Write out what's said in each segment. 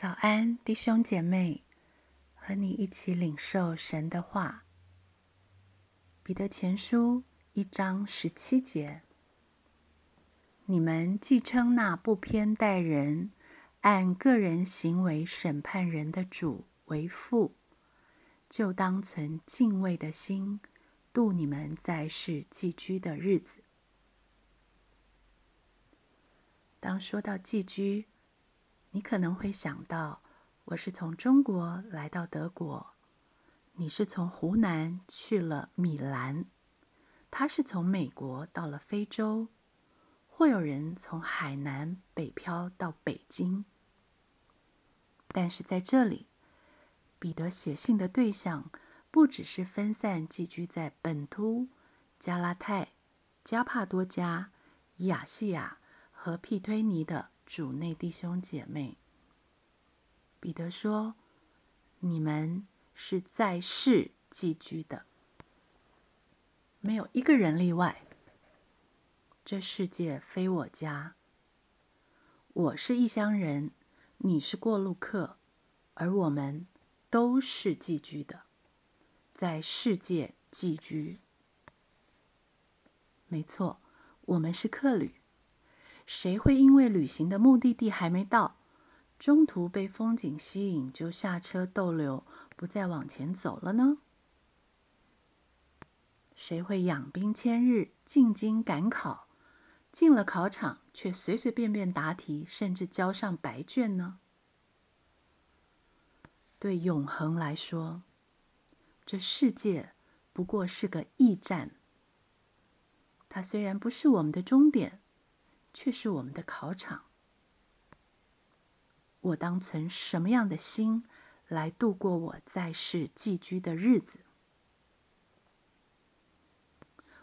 早安，弟兄姐妹，和你一起领受神的话。彼得前书一章十七节：你们既称那不偏待人、按个人行为审判人的主为父，就当存敬畏的心度你们在世寄居的日子。当说到寄居，你可能会想到，我是从中国来到德国，你是从湖南去了米兰，他是从美国到了非洲，或有人从海南北漂到北京。但是在这里，彼得写信的对象不只是分散寄居在本都、加拉泰、加帕多加、亚细亚和庇推尼的。主内弟兄姐妹，彼得说：“你们是在世寄居的，没有一个人例外。这世界非我家，我是异乡人，你是过路客，而我们都是寄居的，在世界寄居。没错，我们是客旅。”谁会因为旅行的目的地还没到，中途被风景吸引就下车逗留，不再往前走了呢？谁会养兵千日，进京赶考，进了考场却随随便便答题，甚至交上白卷呢？对永恒来说，这世界不过是个驿站。它虽然不是我们的终点。却是我们的考场。我当存什么样的心来度过我在世寄居的日子？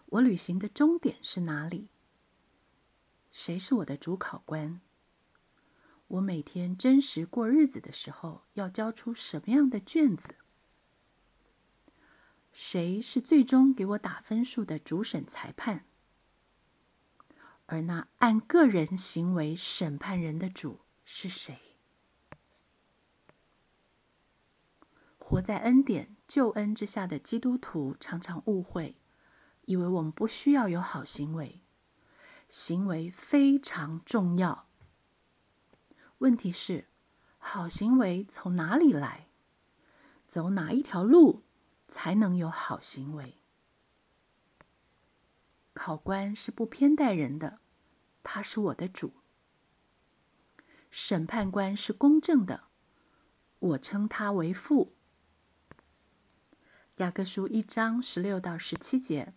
我旅行的终点是哪里？谁是我的主考官？我每天真实过日子的时候，要交出什么样的卷子？谁是最终给我打分数的主审裁判？而那按个人行为审判人的主是谁？活在恩典救恩之下的基督徒常常误会，以为我们不需要有好行为，行为非常重要。问题是，好行为从哪里来？走哪一条路才能有好行为？考官是不偏待人的，他是我的主。审判官是公正的，我称他为父。雅各书一章十六到十七节，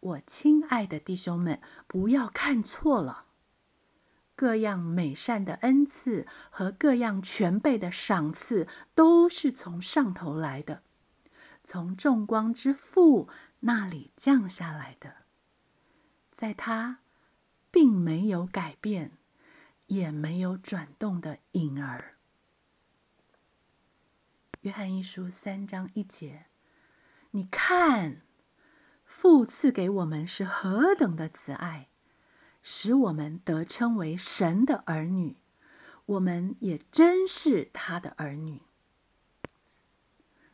我亲爱的弟兄们，不要看错了。各样美善的恩赐和各样全备的赏赐，都是从上头来的，从众光之父那里降下来的。在他并没有改变，也没有转动的影儿。约翰一书三章一节，你看，父赐给我们是何等的慈爱，使我们得称为神的儿女。我们也真是他的儿女。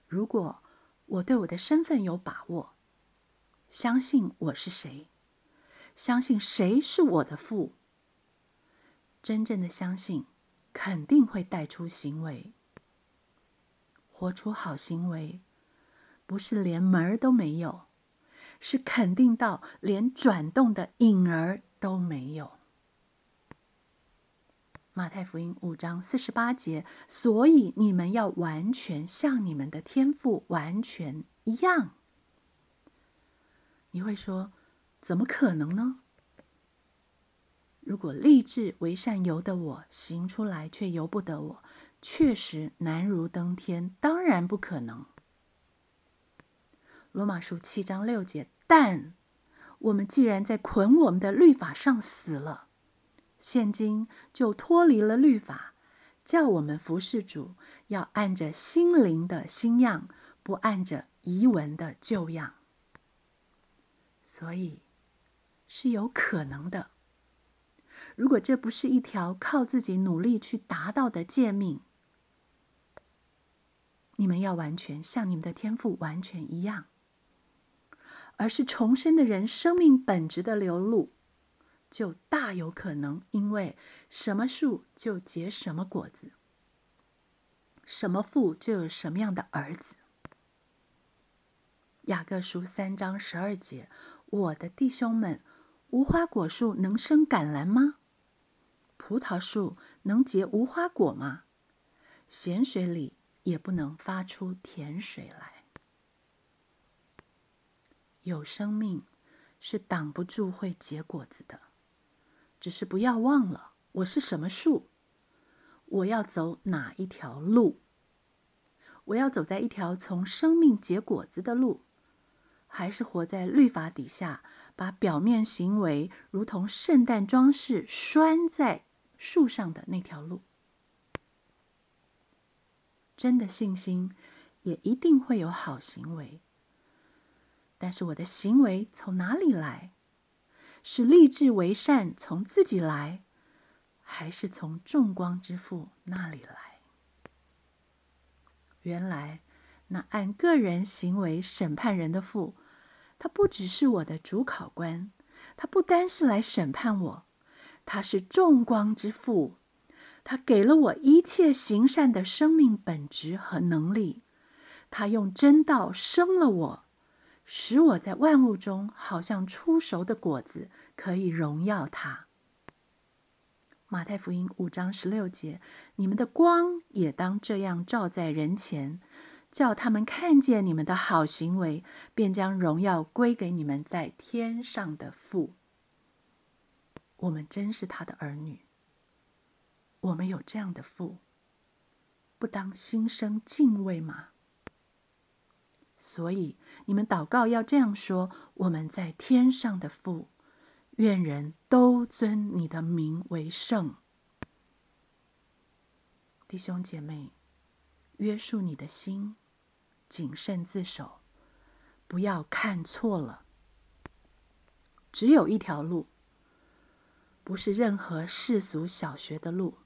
如果我对我的身份有把握，相信我是谁。相信谁是我的父？真正的相信，肯定会带出行为，活出好行为，不是连门儿都没有，是肯定到连转动的影儿都没有。马太福音五章四十八节，所以你们要完全像你们的天赋完全一样。你会说？怎么可能呢？如果立志为善由得我，行出来却由不得我，确实难如登天，当然不可能。罗马书七章六节，但我们既然在捆我们的律法上死了，现今就脱离了律法，叫我们服侍主，要按着心灵的新样，不按着遗文的旧样。所以。是有可能的。如果这不是一条靠自己努力去达到的诫命，你们要完全像你们的天赋完全一样，而是重生的人生命本质的流露，就大有可能因为什么树就结什么果子，什么父就有什么样的儿子。雅各书三章十二节，我的弟兄们，无花果树能生橄榄吗？葡萄树能结无花果吗？咸水里也不能发出甜水来。有生命是挡不住会结果子的，只是不要忘了，我是什么树？我要走哪一条路？我要走在一条从生命结果子的路。还是活在律法底下，把表面行为如同圣诞装饰拴在树上的那条路。真的信心也一定会有好行为，但是我的行为从哪里来？是立志为善从自己来，还是从众光之父那里来？原来。那按个人行为审判人的父，他不只是我的主考官，他不单是来审判我，他是众光之父，他给了我一切行善的生命本质和能力，他用真道生了我，使我在万物中好像出熟的果子，可以荣耀他。马太福音五章十六节，你们的光也当这样照在人前。叫他们看见你们的好行为，便将荣耀归给你们在天上的父。我们真是他的儿女，我们有这样的父，不当心生敬畏吗？所以你们祷告要这样说：我们在天上的父，愿人都尊你的名为圣。弟兄姐妹。约束你的心，谨慎自守，不要看错了。只有一条路，不是任何世俗小学的路，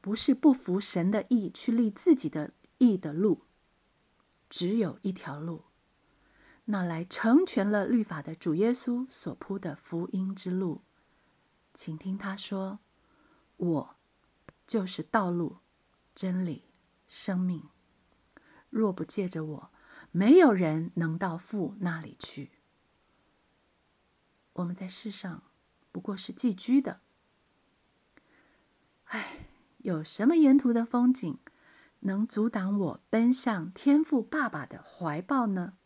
不是不服神的意去立自己的意的路。只有一条路，那来成全了律法的主耶稣所铺的福音之路。请听他说：“我就是道路、真理。”生命若不借着我，没有人能到父那里去。我们在世上不过是寄居的。唉，有什么沿途的风景能阻挡我奔向天父爸爸的怀抱呢？